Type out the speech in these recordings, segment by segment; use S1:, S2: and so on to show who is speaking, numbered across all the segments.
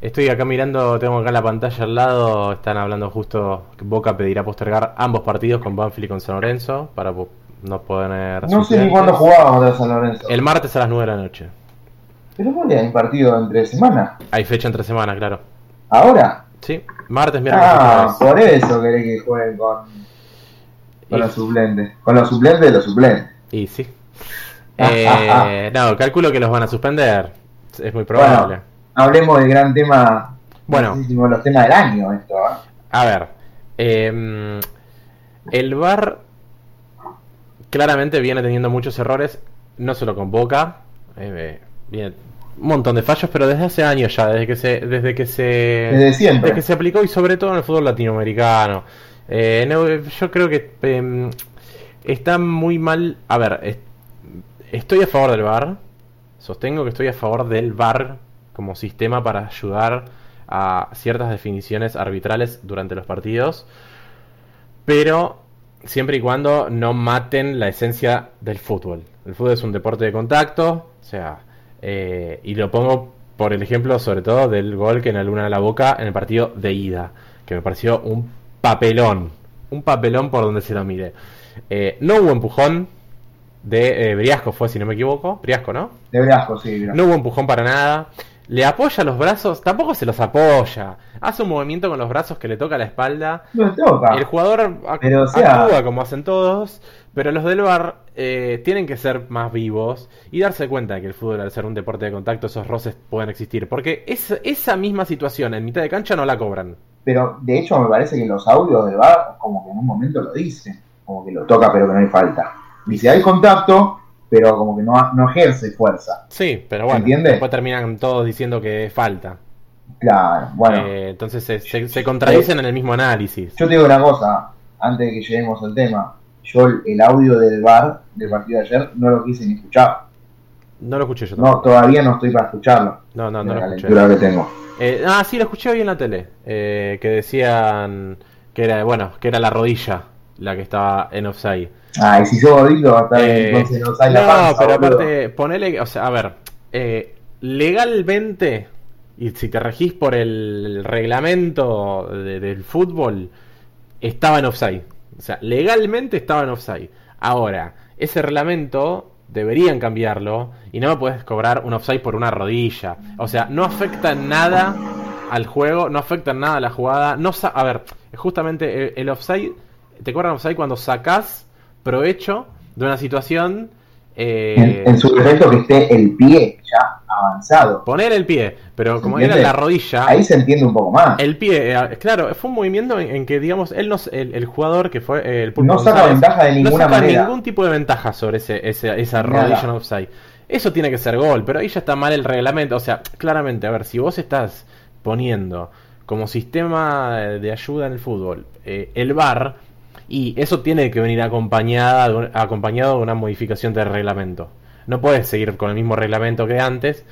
S1: Estoy acá mirando, tengo acá la pantalla al lado, están hablando justo que Boca pedirá postergar ambos partidos con Banfield y con San Lorenzo para no poner...
S2: No sé ni cuándo jugábamos de San Lorenzo.
S1: El martes a las 9 de la noche.
S2: ¿Pero cuándo hay partido entre semana?
S1: Hay fecha entre semana, claro.
S2: ¿Ahora?
S1: Sí, martes, miércoles.
S2: Ah, por eso querés que jueguen con, con los suplentes. Con los suplentes de los suplentes.
S1: Y sí. Eh, no, calculo que los van a suspender. Es muy probable.
S2: Hablemos del gran tema.
S1: Bueno,
S2: los temas del año, esto. ¿eh?
S1: A ver. Em, el VAR claramente viene teniendo muchos errores, no solo con Boca. Eh, viene un montón de fallos, pero desde hace años ya, desde que se, desde que se,
S2: desde siempre.
S1: Desde que se aplicó y sobre todo en el fútbol latinoamericano. Eh, yo creo que em, está muy mal. A ver, estoy a favor del VAR. Sostengo que estoy a favor del VAR como sistema para ayudar a ciertas definiciones arbitrales durante los partidos. Pero siempre y cuando no maten la esencia del fútbol. El fútbol es un deporte de contacto, o sea, eh, y lo pongo por el ejemplo sobre todo del gol que en la luna de la boca en el partido de ida, que me pareció un papelón, un papelón por donde se lo mire. Eh, no hubo empujón de eh, Briasco, fue si no me equivoco, Briasco, ¿no?
S2: De Briasco, sí.
S1: No hubo empujón para nada. Le apoya los brazos, tampoco se los apoya. Hace un movimiento con los brazos que le toca la espalda. El jugador actúa como hacen todos, pero los del bar eh, tienen que ser más vivos y darse cuenta de que el fútbol, al ser un deporte de contacto, esos roces pueden existir. Porque esa misma situación en mitad de cancha no la cobran.
S2: Pero de hecho, me parece que los audios del bar, como que en un momento lo dicen, como que lo toca, pero que no hay falta. Dice, hay contacto, pero como que no, no ejerce fuerza.
S1: Sí, pero bueno, después terminan todos diciendo que falta.
S2: Claro, bueno.
S1: Eh, entonces se, se, contradicen en el mismo análisis.
S2: Yo te digo una cosa, antes de que lleguemos al tema. Yo el audio del bar del partido de ayer no lo quise ni escuchar.
S1: No lo escuché yo
S2: tampoco. No, todavía no estoy para escucharlo.
S1: No, no, no lo escuché.
S2: que tengo.
S1: Eh, ah, sí, lo escuché hoy en la tele. Eh, que decían que era, bueno, que era la rodilla la que estaba en offside.
S2: Ah, y si sos gordito va a estar eh, entonces en offside la
S1: No, pero aparte, ponele, o sea, a ver, eh, legalmente, y si te regís por el reglamento del fútbol, estaba en offside. O sea, legalmente estaba en offside. Ahora, ese reglamento deberían cambiarlo y no me puedes cobrar un offside por una rodilla. O sea, no afecta en nada al juego, no afecta en nada a la jugada. No a ver, justamente el, offside, ¿te acuerdas offside cuando sacás provecho de una situación
S2: eh, en, su defecto que esté el pie ya avanzado.
S1: Poner el pie, pero como era la rodilla.
S2: Ahí se entiende un poco más.
S1: El pie, eh, claro, fue un movimiento en, que, digamos, él no, el, jugador que fue eh, el
S2: Pulpo No saca ventaja de ninguna
S1: no
S2: saca
S1: ningún tipo de ventaja sobre ese, esa rodilla en offside. Eso tiene que ser gol, pero ahí ya está mal el reglamento. O sea, claramente, a ver, si vos estás poniendo como sistema de ayuda en el fútbol el VAR y eso tiene que venir acompañada, acompañado de una modificación del reglamento. No puedes seguir con el mismo reglamento que antes.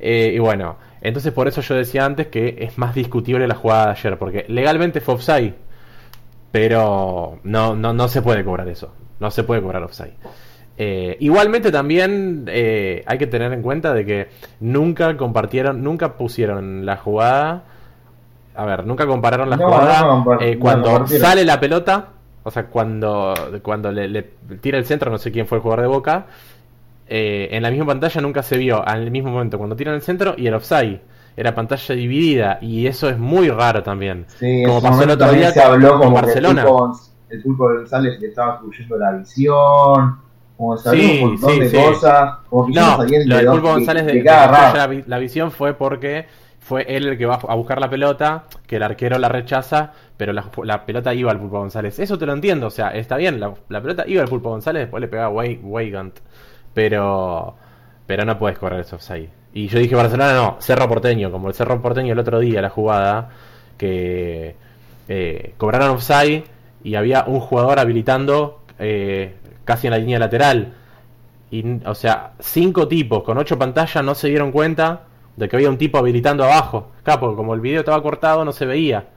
S1: Eh, y bueno, entonces por eso yo decía antes que es más discutible la jugada de ayer, porque legalmente fue offside, pero no, no, no se puede cobrar eso. No se puede cobrar offside. Eh, igualmente también eh, hay que tener en cuenta de que nunca compartieron, nunca pusieron la jugada. A ver, nunca compararon la jugada cuando sale la pelota o sea, cuando, cuando le, tira el centro, no sé quién fue el jugador de Boca, eh, en la misma pantalla nunca se vio al mismo momento cuando tiran el centro y el offside. Era pantalla dividida y eso es muy raro también.
S2: Sí, como pasó el otro día se habló con Barcelona. el pulpo, el González le estaba destruyendo la visión. Como sí, un montón de cosas. Como que
S1: no, lo del pulpo González de, la, la visión fue porque fue él el que va a buscar la pelota, que el arquero la rechaza, pero la, pelota iba al Pulpo González. Eso te lo entiendo, o sea, está bien, la, pelota iba al Pulpo González, después le pegaba Weigand, pero pero no puedes correr eso offside. Y yo dije Barcelona no, Cerro Porteño, como el Cerro Porteño el otro día, la jugada, que eh, cobraron offside y había un jugador habilitando eh, casi en la línea lateral. Y, o sea, cinco tipos con ocho pantallas no se dieron cuenta de que había un tipo habilitando abajo. Claro, porque como el video estaba cortado no se veía.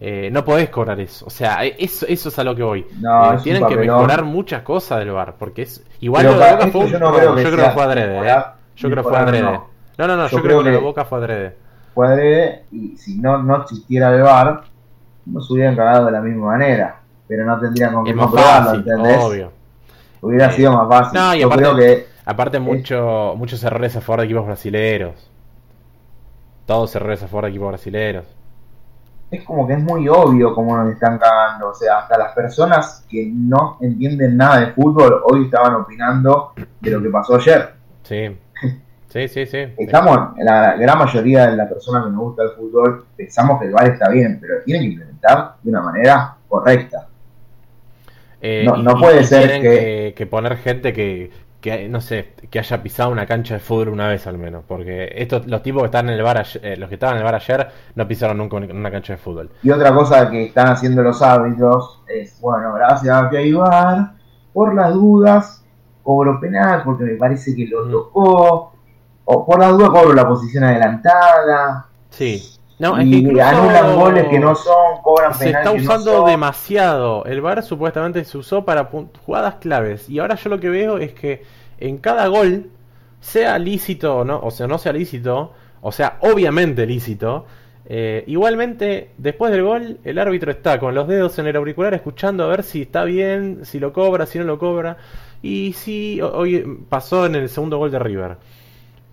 S1: Eh, no podés cobrar eso. O sea, eso, eso es a lo que voy.
S2: No,
S1: eh, tienen que mejorar muchas cosas del bar. Porque es. Igual lo de Boca fue. Yo, creo que, fue adrede. ¿eh? Yo creo que fue adrede. No, no, no, yo creo que lo de Boca fue adrede.
S2: fue adrede y si no, no existiera el VAR, nos hubieran cagado de la misma manera, pero no tendrían con qué comprobarlo, ¿entendés? Obvio. Hubiera sido más fácil.
S1: No, y Yo aparte, creo que aparte mucho, muchos errores a favor de equipos brasileros. Todos errores a favor de equipos brasileros.
S2: Es como que es muy obvio cómo nos están cagando. O sea, hasta las personas que no entienden nada de fútbol hoy estaban opinando de lo que pasó ayer.
S1: Sí. Sí, sí, sí.
S2: Estamos, la gran mayoría de las personas que nos gusta el fútbol pensamos que el VAR está bien, pero tiene que implementar de una manera correcta.
S1: Eh, no, puede ser que... poner gente que, que, no sé, que haya pisado una cancha de fútbol una vez al menos, porque estos, los tipos que están en el bar, eh, los que estaban en el bar ayer, no pisaron nunca una cancha de fútbol.
S2: Y otra cosa que están haciendo los árbitros es, bueno, gracias a que bar, por las dudas, cobro penal porque me parece que lo tocó o por la duda cobro la posición adelantada.
S1: Sí.
S2: No, es que anulan goles que no son, cobran
S1: Se está usando demasiado. El VAR supuestamente se usó para jugadas claves. Y ahora yo lo que veo es que en cada gol, sea lícito o no, o sea, no sea lícito, o sea, obviamente lícito, eh, igualmente, después del gol, el árbitro está con los dedos en el auricular escuchando a ver si está bien, si lo cobra, si no lo cobra. Y si hoy pasó en el segundo gol de River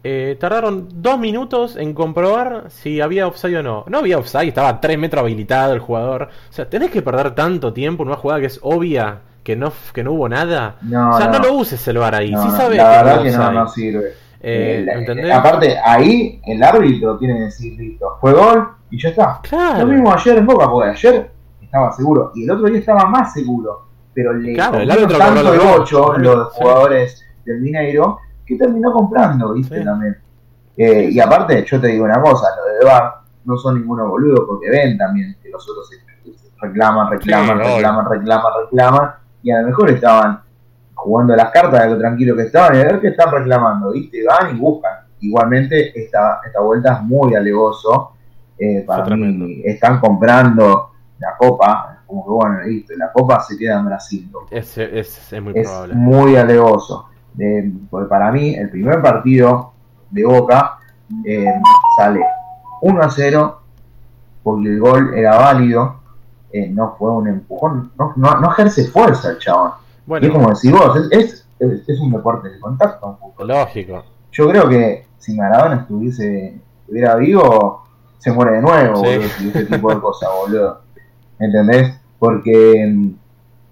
S1: eh, tardaron dos minutos en comprobar si había offside o no. No había offside, estaba a tres metros habilitado el jugador. O sea, tenés que perder tanto tiempo en una jugada que es obvia que no, que no hubo nada. o sea, no, lo uses el bar ahí. sí sabes
S2: la verdad que no, no sirve. Eh, eh, aparte, ahí el árbitro tiene que decir, listo, fue gol y ya está. Lo mismo ayer en Boca, porque ayer estaba seguro y el otro día estaba más seguro. Pero le
S1: claro, el árbitro tanto
S2: de 8 los jugadores del Mineiro que terminó comprando, ¿viste? También. Eh, y aparte, yo te digo una cosa, lo de Bar no son ninguno boludo porque ven también que los otros reclaman, reclaman, reclaman, reclaman, reclaman, y a lo mejor estaban jugando las cartas de lo tranquilo que estaban y a ver qué están reclamando, ¿viste? Van y buscan. Igualmente, esta, esta vuelta es muy alevoso. Eh, para mí, están comprando la copa, como que bueno, ¿viste? La copa se queda en Brasil.
S1: Es, es, es muy probable.
S2: Es muy alevoso porque para mí el primer partido de Boca eh, sale 1 a 0 porque el gol era válido, eh, no fue un empujón, no, no, ejerce fuerza el chabón. Bueno, es como decís vos, es, es, un deporte de contacto.
S1: Lógico.
S2: Yo creo que si Maradona estuviese, estuviera vivo, se muere de nuevo, sí. ese tipo de cosas, boludo. ¿Entendés? Porque mm,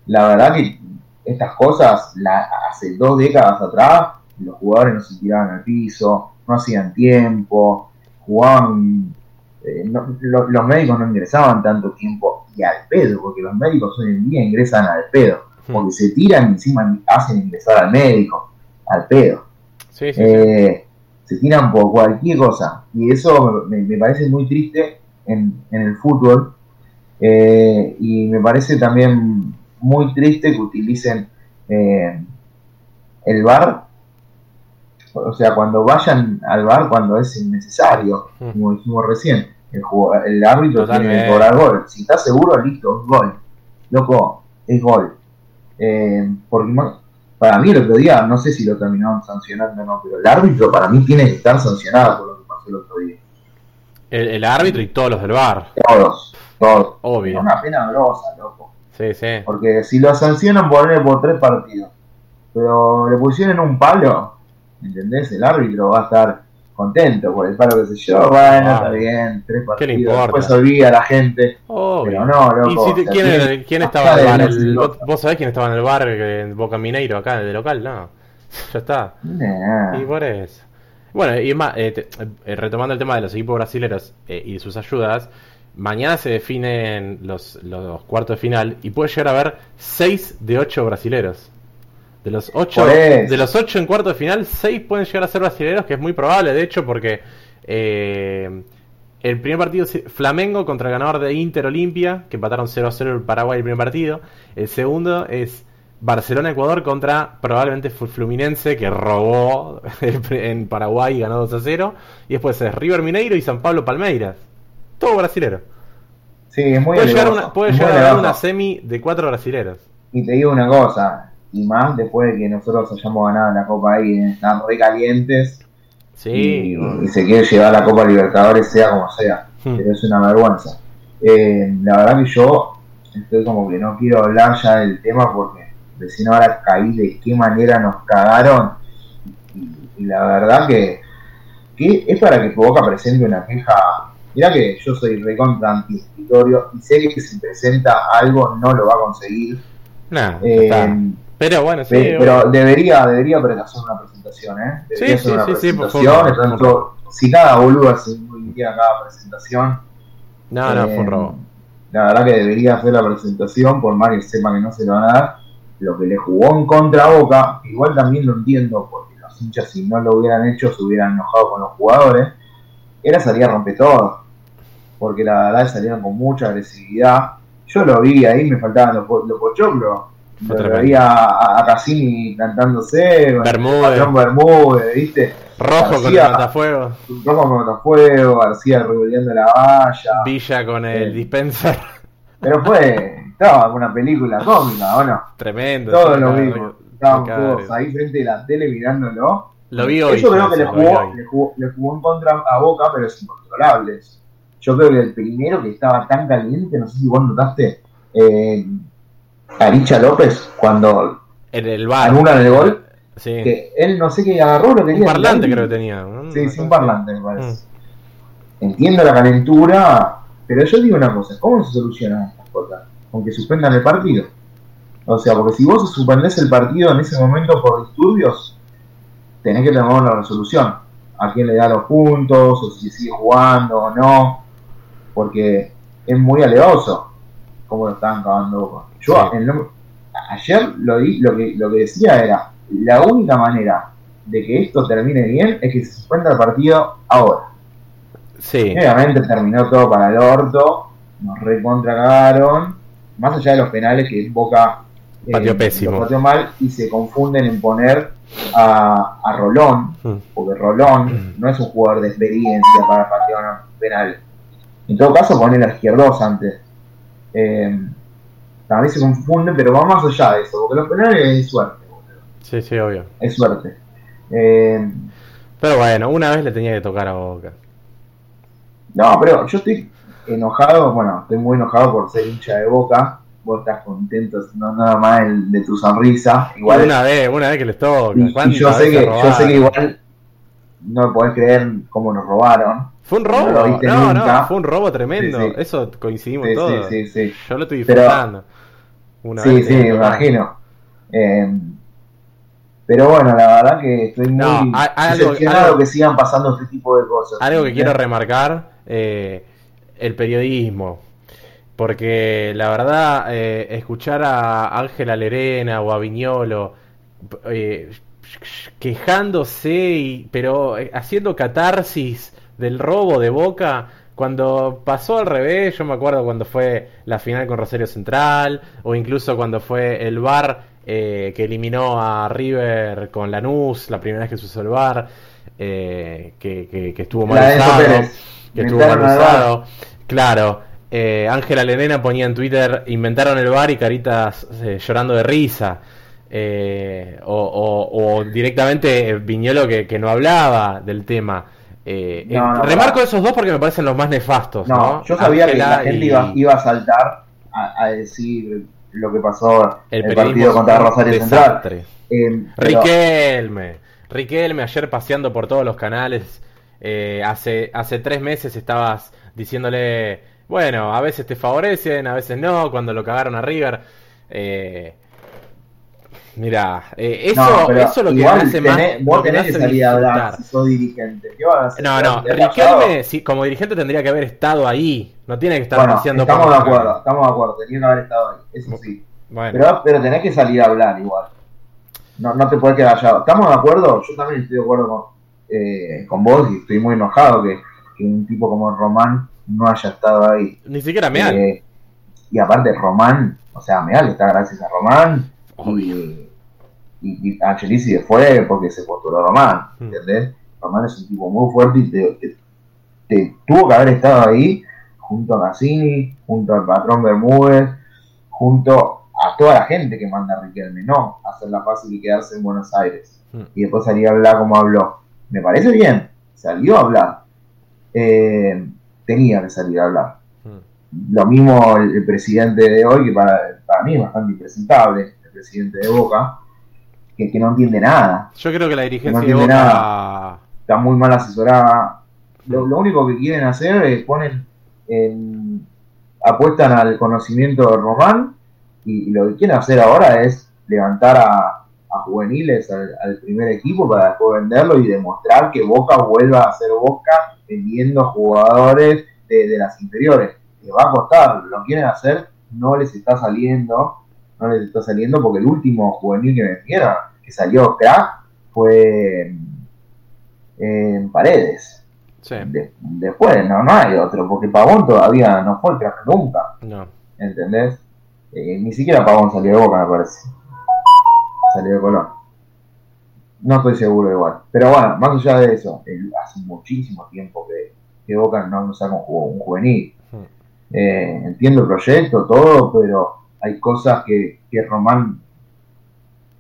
S2: la verdad que estas cosas la, hace dos décadas atrás los jugadores no se tiraban al piso, no hacían tiempo, jugaban, eh, los médicos no ingresaban tanto tiempo y al pedo, porque los médicos hoy en día ingresan al pedo, hmm. porque se tiran y encima hacen ingresar al médico, al pedo. Eh, se tiran por cualquier cosa y eso me, parece muy triste en, el fútbol eh, y me parece también muy triste que utilicen eh, el bar, o sea, cuando vayan al bar cuando es innecesario, mm. como dijimos recién, el, el árbitro tiene que cobrar gol. Si está seguro, listo, es gol. Loco, es gol. Eh, porque para mí el otro día, no sé si lo terminaron sancionando o no, pero el árbitro para mí tiene que estar sancionado por lo que pasó el otro día.
S1: El, árbitro y todos los del bar.
S2: Todos, todos.
S1: Obvio.
S2: Es una pena grosa, loco.
S1: Sí, sí.
S2: Porque si lo sancionan por por tres partidos, pero le pusieron un palo, ¿entendés? El árbitro va a estar contento por el palo que se yo, bueno, está bien, tres partidos, después olvida a la gente, pero no, loco.
S1: ¿Y ¿quién, ¿quién estaba en el bar? ¿Vos sabés quién estaba en el bar en Boca Mineiro acá, de local? No, ya está. Y por eso. Bueno, y más, eh, eh, retomando el tema de los equipos brasileños eh, y sus ayudas, Mañana se definen los, los cuartos de final y puede llegar a haber 6 de 8 brasileros. De los 8 de los ocho en cuartos de final, 6 pueden llegar a ser brasileros, que es muy probable, de hecho, porque eh, el primer partido es Flamengo contra el ganador de Inter Olimpia, que empataron 0 a 0 el Paraguay el primer partido. El segundo es Barcelona-Ecuador contra probablemente Fluminense, que robó en Paraguay y ganó 2 a 0. Y después es River Mineiro y San Pablo Palmeiras todo brasilero.
S2: Sí, es muy
S1: Puede llegar, una, puede llegar a una semi de cuatro brasileros.
S2: Y te digo una cosa, y más después de que nosotros hayamos ganado la Copa ahí, están re calientes. Sí. Y, se quiere llevar la Copa Libertadores sea como sea. Hmm. Pero es una vergüenza. Eh, la verdad que yo estoy como que no quiero hablar ya del tema porque no ahora caí de qué manera nos cagaron. Y, la verdad que, que, es para que Boca presente una queja. Mira que yo soy recontra anti y sé que si presenta algo no lo va a conseguir.
S1: Eh, pero bueno, sí.
S2: Pero, debería, debería hacer una presentación, ¿eh? Debería hacer una presentación. si cada boludo hace cada presentación.
S1: No, no, fue un robo.
S2: La verdad que debería hacer la presentación, por más que sepa que no se lo van a dar. Lo que le jugó en contra Boca, igual también lo entiendo, porque los hinchas si no lo hubieran hecho se hubieran enojado con los jugadores, era salir a romper todo. Porque la verdad salieron con mucha agresividad. Yo lo vi ahí, me faltaban los, los pochoclos. Lo veía a, a Cassini cantándose,
S1: Bermúdez,
S2: Bermúdez, ¿viste?
S1: Rojo con el matafuego.
S2: Rojo con el matafuego, García revolviendo la valla.
S1: Villa con el eh, dispenser.
S2: Pero fue, estaba una película cómica, ¿o no?
S1: Tremendo.
S2: Todo lo mismo. Estaban todos ahí frente de la tele mirándolo.
S1: Lo vi hoy.
S2: Yo creo que le jugó, le jugó, le jugó en contra a Boca, pero es incontrolable. Yo creo que el primero que estaba tan caliente, no sé si vos notaste, eh, Aricha López, cuando
S1: en el bar.
S2: anula el gol, que él no sé qué agarró, lo tenía.
S1: Un parlante creo que tenía.
S2: Sí, sí, un parlante me parece. Mm. Entiendo la calentura, pero yo digo una cosa, ¿cómo se solucionan estas cosas? Con que suspendan el partido. O sea, porque si vos suspendés el partido en ese momento por disturbios, tenés que tomar una resolución. A quién le da los puntos, o si sigue jugando o no. Porque es muy alevoso cómo lo están acabando. Yo ayer lo, lo, que, lo que decía era, la única manera de que esto termine bien es que se suspenda el partido ahora.
S1: Sí.
S2: Obviamente terminó todo para el orto, nos recontragaron, más allá de los penales que Boca
S1: eh, pateó pésimo.
S2: pateó mal y se confunden en poner a, a Rolón, mm. porque Rolón mm. no es un jugador de experiencia para patear un penal. En todo caso, ponen a izquierdos antes. Eh, también se confunden, pero va más allá de eso, porque los penales es suerte.
S1: Sí, sí, obvio.
S2: Es suerte. Eh,
S1: pero bueno, una vez le tenía que tocar a Boca.
S2: No, pero yo estoy enojado, bueno, estoy muy enojado por ser hincha de Boca. Vos estás contento, no nada más de tu sonrisa.
S1: Igual, una vez, una vez que les toca.
S2: Y, yo, sé que, yo sé que igual no podés creer cómo nos robaron.
S1: Fue un robo, no, no, fue un robo tremendo. Eso coincidimos todos. Yo lo estoy disfrutando.
S2: sí, sí, me imagino. Eh, pero bueno, la verdad que estoy muy decepcionado que sigan pasando este tipo de cosas.
S1: Algo que quiero remarcar, eh, el periodismo. Porque la verdad, eh, escuchar a Ángela Lerena o a Viñolo eh, quejándose, pero haciendo catarsis del robo de Boca, cuando pasó al revés, yo me acuerdo cuando fue la final con Rosario Central, o incluso cuando fue el bar eh, que eliminó a River con Lanús, la primera vez que se usó el bar, eh, que, estuvo mal usado, que estuvo mal usado. Claro, eh, Ángela Lerena ponía en Twitter, inventaron el bar y caritas llorando de risa. o, directamente Viñolo que, que no hablaba del tema. Remarco esos dos porque me parecen los más nefastos. No,
S2: yo sabía que la gente iba, a saltar a, decir lo que pasó el, el partido contra Rosario Central.
S1: Eh, Riquelme, Riquelme ayer paseando por todos los canales, eh, hace, hace tres meses estabas diciéndole, bueno, a veces te favorecen, a veces no, cuando lo cagaron a River. Eh, Mira, eh, eso, eso es lo que hace más.
S2: Vos tenés que salir a hablar si sos dirigente. ¿Qué vas a hacer?
S1: No, no, Riquelme, si, como dirigente tendría que haber estado ahí. No tiene que estar
S2: bueno, Estamos de acuerdo, estamos de acuerdo. Tenía que haber estado ahí, eso sí. Pero, pero tenés que salir a hablar igual. No, no te puedes quedar callado. ¿Estamos de acuerdo? Yo también estoy de acuerdo con, eh, con vos y estoy muy enojado que, que, un tipo como Román no haya estado ahí.
S1: Ni siquiera Meal.
S2: Eh, y aparte, Román, o sea, Meal está gracias a Román. Y, y, Angelici fue porque se postuló Román, hmm. ¿entendés? Román es un tipo muy fuerte y te, tuvo que haber estado ahí junto a Cassini, junto al patrón Bermúdez, junto a toda la gente que manda a Riquelme, no hacerla fácil y quedarse en Buenos Aires. Hmm. Y después salir a hablar como habló. me parece bien, salió a hablar. Eh, tenía que salir a hablar. Hmm. Lo mismo el, presidente de hoy, que para, para mí es bastante impresentable, el presidente de Boca, que, que no entiende nada.
S1: Yo creo que la dirigencia de Boca...
S2: Está muy mal asesorada. Lo, único que quieren hacer es poner en, apuestan al conocimiento de Román y, lo que quieren hacer ahora es levantar a, juveniles al, primer equipo para después venderlo y demostrar que Boca vuelva a ser Boca vendiendo jugadores de, las inferiores. Que va a costar, lo quieren hacer, no les está saliendo, no les está saliendo porque el último juvenil que vendieron, que salió crack, fue en Paredes. después no, no hay otro, porque Pavón todavía no fue el crack nunca. No. ¿Entendés? Eh, ni siquiera Pavón salió de Boca, me parece. Salió de Colón. No estoy seguro igual. Pero bueno, más allá de eso, hace muchísimo tiempo que, que Boca no nos saca un, juvenil. Hmm. Eh, entiendo el proyecto, todo, pero hay cosas que, que Román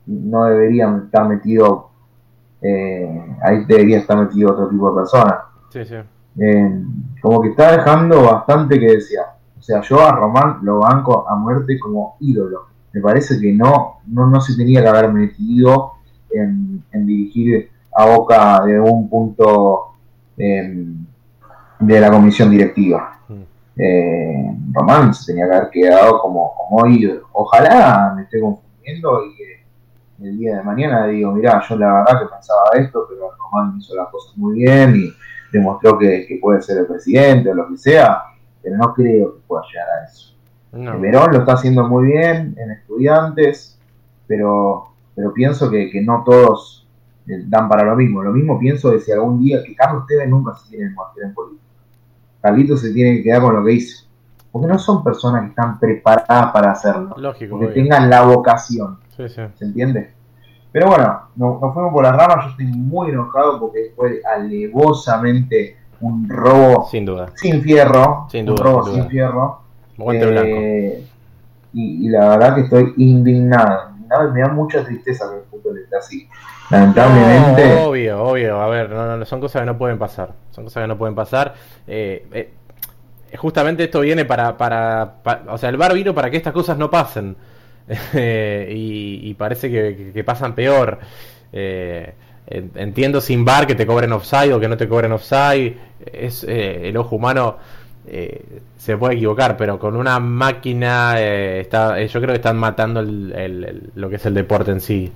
S2: no debería estar metido. Eh, ahí debería estar metido otro tipo de personas. Sí, sí. como que está dejando bastante que decía. O sea, yo a Román lo banco a muerte como ídolo. Me parece que no, no, no se tenía que haber metido en, dirigir a Boca de un punto em, de la comisión directiva. Mm. Eh, Román se tenía que haber quedado como, como ídolo. Ojalá me esté confundiendo y que el día de mañana digo, mirá, yo la verdad que pensaba esto, pero Román hizo las cosas muy bien y demostró que, puede ser el presidente o lo que sea, pero no creo que pueda llegar a eso. Verón lo está haciendo muy bien en estudiantes, pero, pero pienso que, no todos eh, dan para lo mismo. Lo mismo pienso de si algún día que Carlos Tevez nunca se tiene que en política. Carlito se tiene que quedar con lo que hizo. Porque no son personas que están preparadas para hacerlo. Lógico. Que tengan la vocación. Sí, sí. ¿Se entiende? Pero bueno, nos, fuimos por las ramas. Yo estoy muy enojado porque fue alevosamente un robo.
S1: Sin duda.
S2: Sin fierro. Sin duda. Un robo sin, fierro. Eh, y, la verdad que estoy indignado. Me da mucha tristeza que el fútbol esté así. Lamentablemente.
S1: obvio, obvio. A ver, no, son cosas que no pueden pasar. Son cosas que no pueden pasar. Eh, eh, justamente esto viene para, para, O sea, el bar vino para que estas cosas no pasen. y, parece que, pasan peor. entiendo sin bar que te cobren offside o que no te cobren offside. Es el ojo humano eh, se puede equivocar, pero con una máquina eh, está, eh, yo creo que están matando lo que es el deporte en sí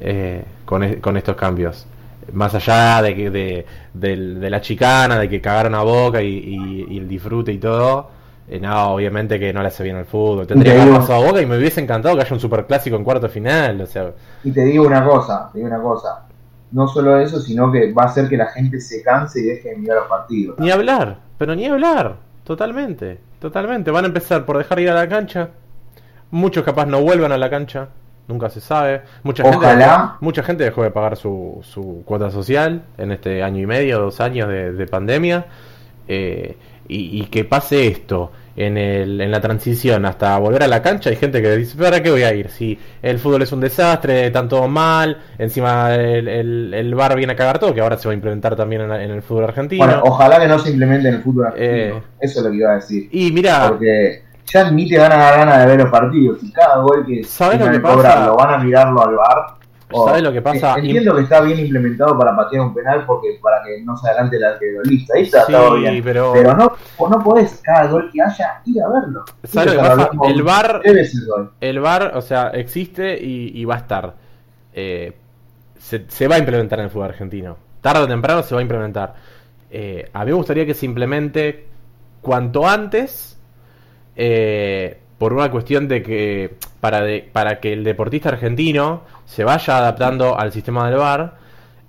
S1: e, con, estos cambios. Más allá de, que, de, la chicana, de que cagaron a boca y, el disfrute y todo, no, obviamente que no le hace bien al fútbol. Tendría que haber pasado a boca y me hubiese encantado que haya un superclásico en cuarto final. O sea.
S2: Y te digo una cosa, te digo una cosa. No solo eso, sino que va a hacer que la gente se canse y deje de mirar los partidos.
S1: Ni hablar, pero ni hablar. Totalmente, totalmente. Van a empezar por dejar ir a la cancha. Muchos capaz no vuelvan a la cancha. Nunca se sabe. Mucha gente, mucha gente dejó de pagar su, su cuota social en este año y medio, dos años de, pandemia. Eh, y, y, que pase esto en, el, en la transición hasta volver a la cancha, hay gente que dice, ¿para qué voy a ir? Si el fútbol es un desastre, están todo mal, encima el, el, bar viene a cagar todo, que ahora se va a implementar también en, el fútbol argentino. Bueno,
S2: ojalá que no se implemente en el fútbol argentino. Eh, Eso es lo que iba a decir.
S1: Y mira...
S2: Porque ya ni te van a dar ganas de ver los partidos. Y cada gol que,
S1: ¿sabes lo que pasa?
S2: lo van a mirarlo al bar
S1: ¿Sabes lo que pasa?
S2: Entiendo que está bien implementado para patear un penal porque para que no se adelante el arquerolista. Ahí está, bien. Pero, pero no, no podés cada gol que haya ir a verlo.
S1: ¿Sabes lo que pasa? El bar, el bar, o sea, existe y, va a estar. Eh, se, va a implementar en el fútbol argentino. Tarde o temprano se va a implementar. Eh, a mí me gustaría que se implemente cuanto antes. Eh, por una cuestión de que para, de, para que el deportista argentino se vaya adaptando al sistema del VAR,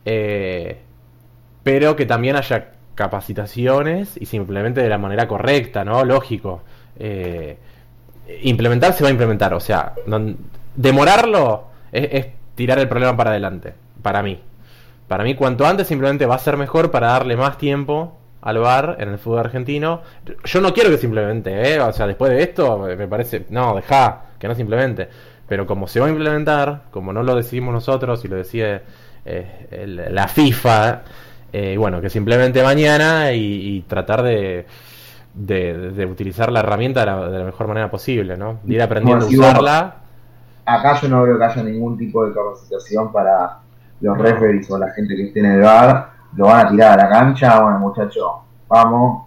S1: eh, pero que también haya capacitaciones y se implemente de la manera correcta, ¿no? Lógico. Eh, implementar se va a implementar, o sea, demorarlo es, tirar el problema para adelante, para mí. Para mí, cuanto antes simplemente va a ser mejor para darle más tiempo al bar en el fútbol argentino. Yo no quiero que simplemente, ¿eh? o sea, después de esto, me parece, no, deja, que no simplemente. Pero como se va a implementar, como no lo decidimos nosotros y lo decide eh, la FIFA, Eh, bueno, que simplemente mañana y, tratar de, de, utilizar la herramienta de la, mejor manera posible, ¿no? ir aprendiendo a usarla.
S2: acá yo no creo que haya ningún tipo de capacitación para los referees o la gente que esté en el bar. Lo van a tirar a la cancha, bueno, muchachos, vamos.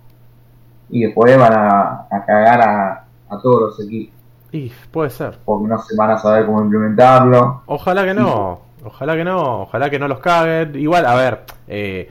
S2: Y después van a, cagar a, a todos los equipos.
S1: Y puede ser.
S2: Porque no se van a saber cómo implementarlo.
S1: Ojalá que no. Ojalá que no. Ojalá que no los caguen. Igual, a ver. Eh,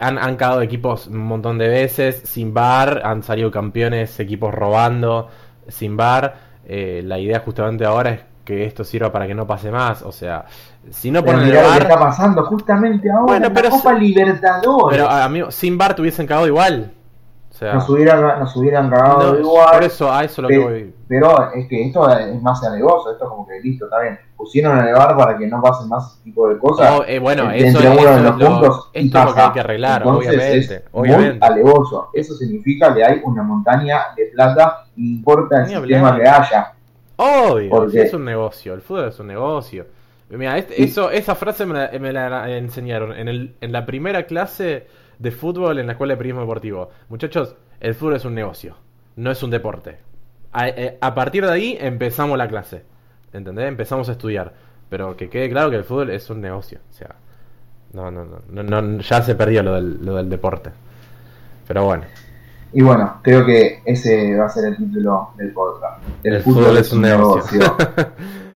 S1: han, han cagado equipos un montón de veces sin bar. Han salido campeones, equipos robando sin bar. Eh, la idea justamente ahora es que esto sirva para que no pase más. O sea, si no
S2: ponen el bar. está pasando justamente ahora bueno, pero, Copa Libertadores.
S1: Pero, amigo, sin bar te hubiesen cagado igual
S2: nos, hubieran, nos hubieran cagado igual.
S1: Por eso, a eso lo que voy.
S2: Pero es que esto es más alegoso, esto es como que listo, está bien. Pusieron a elevar para que no pasen más ese tipo de cosas.
S1: Oh, eh, bueno, eso, es, uno de los puntos esto es lo que hay que arreglar, obviamente. Es obviamente.
S2: Muy alegoso. Eso significa que hay una montaña de plata, no importa el sistema que haya.
S1: Obvio, porque... es un negocio, el fútbol es un negocio. Mira, este, eso, esa frase me la, me la enseñaron en, el, en la primera clase de fútbol en la escuela de periodismo deportivo. Muchachos, el fútbol es un negocio, no es un deporte. A, eh, partir de ahí empezamos la clase, ¿entendés? Empezamos a estudiar. Pero que quede claro que el fútbol es un negocio. O sea, no, no, no, no, ya se perdió lo del, lo del deporte. Pero bueno.
S2: Y bueno, creo que ese va a ser el título del podcast. El, fútbol, es un negocio.